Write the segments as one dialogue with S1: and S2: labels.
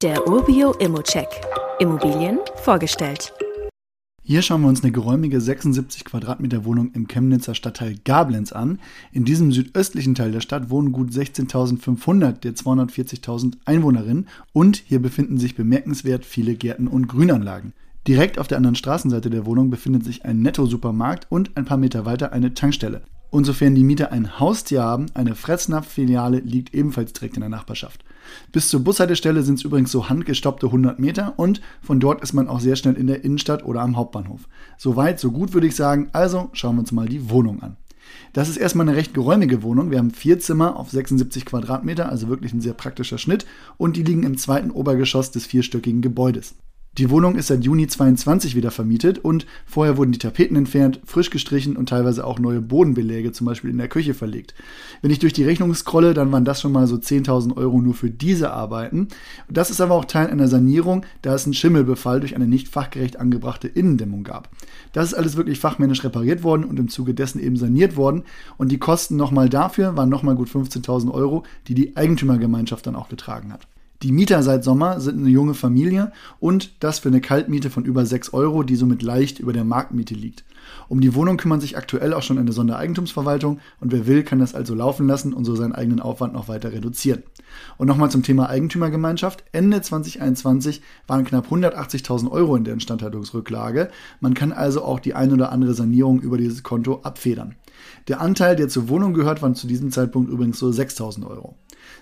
S1: Der Urbio Immocheck. Immobilien vorgestellt.
S2: Hier schauen wir uns eine geräumige 76 Quadratmeter Wohnung im Chemnitzer Stadtteil Gablenz an. In diesem südöstlichen Teil der Stadt wohnen gut 16.500 der 240.000 Einwohnerinnen und hier befinden sich bemerkenswert viele Gärten und Grünanlagen. Direkt auf der anderen Straßenseite der Wohnung befindet sich ein Netto-Supermarkt und ein paar Meter weiter eine Tankstelle. Und sofern die Mieter ein Haustier haben, eine Fresnapf-Filiale liegt ebenfalls direkt in der Nachbarschaft. Bis zur Bushaltestelle sind es übrigens so handgestoppte 100 Meter und von dort ist man auch sehr schnell in der Innenstadt oder am Hauptbahnhof. Soweit, so gut würde ich sagen. Also schauen wir uns mal die Wohnung an. Das ist erstmal eine recht geräumige Wohnung. Wir haben vier Zimmer auf 76 Quadratmeter, also wirklich ein sehr praktischer Schnitt. Und die liegen im zweiten Obergeschoss des vierstöckigen Gebäudes. Die Wohnung ist seit Juni 22 wieder vermietet und vorher wurden die Tapeten entfernt, frisch gestrichen und teilweise auch neue Bodenbeläge zum Beispiel in der Küche verlegt. Wenn ich durch die Rechnung scrolle, dann waren das schon mal so 10.000 Euro nur für diese Arbeiten. Das ist aber auch Teil einer Sanierung, da es einen Schimmelbefall durch eine nicht fachgerecht angebrachte Innendämmung gab. Das ist alles wirklich fachmännisch repariert worden und im Zuge dessen eben saniert worden und die Kosten nochmal dafür waren nochmal gut 15.000 Euro, die die Eigentümergemeinschaft dann auch getragen hat. Die Mieter seit Sommer sind eine junge Familie und das für eine Kaltmiete von über 6 Euro, die somit leicht über der Marktmiete liegt. Um die Wohnung kümmern sich aktuell auch schon eine Sondereigentumsverwaltung und wer will, kann das also laufen lassen und so seinen eigenen Aufwand noch weiter reduzieren. Und nochmal zum Thema Eigentümergemeinschaft. Ende 2021 waren knapp 180.000 Euro in der Instandhaltungsrücklage. Man kann also auch die ein oder andere Sanierung über dieses Konto abfedern. Der Anteil, der zur Wohnung gehört, waren zu diesem Zeitpunkt übrigens so 6.000 Euro.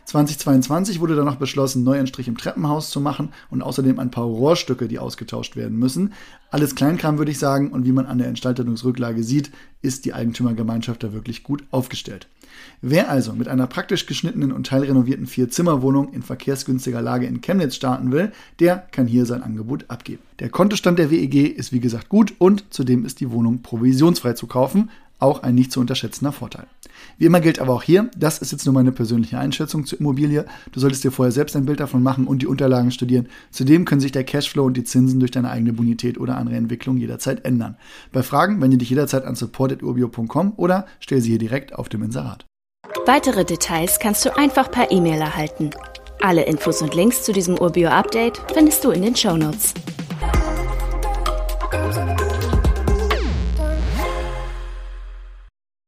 S2: 2022 wurde dann noch beschlossen, Neuanstrich im Treppenhaus zu machen und außerdem ein paar Rohrstücke, die ausgetauscht werden müssen. Alles Kleinkram, würde ich sagen, und wie man an der Instandhaltungsrücklage sieht, ist die Eigentümergemeinschaft da wirklich gut aufgestellt. Wer also mit einer praktisch geschnittenen und teilrenovierten Vier-Zimmer-Wohnung in verkehrsgünstiger Lage in Chemnitz starten will, der kann hier sein Angebot abgeben. Der Kontostand der WEG ist wie gesagt gut und zudem ist die Wohnung provisionsfrei zu kaufen, auch ein nicht zu unterschätzender Vorteil. Wie immer gilt aber auch hier, das ist jetzt nur meine persönliche Einschätzung zur Immobilie. Du solltest dir vorher selbst ein Bild davon machen und die Unterlagen studieren. Zudem können sich der Cashflow und die Zinsen durch deine eigene Bonität oder andere Entwicklung jederzeit ändern. Bei Fragen wende dich jederzeit an support.urbio.com oder stell sie hier direkt auf dem Inserat.
S1: Weitere Details kannst du einfach per E-Mail erhalten. Alle Infos und Links zu diesem Urbio-Update findest du in den Show Notes.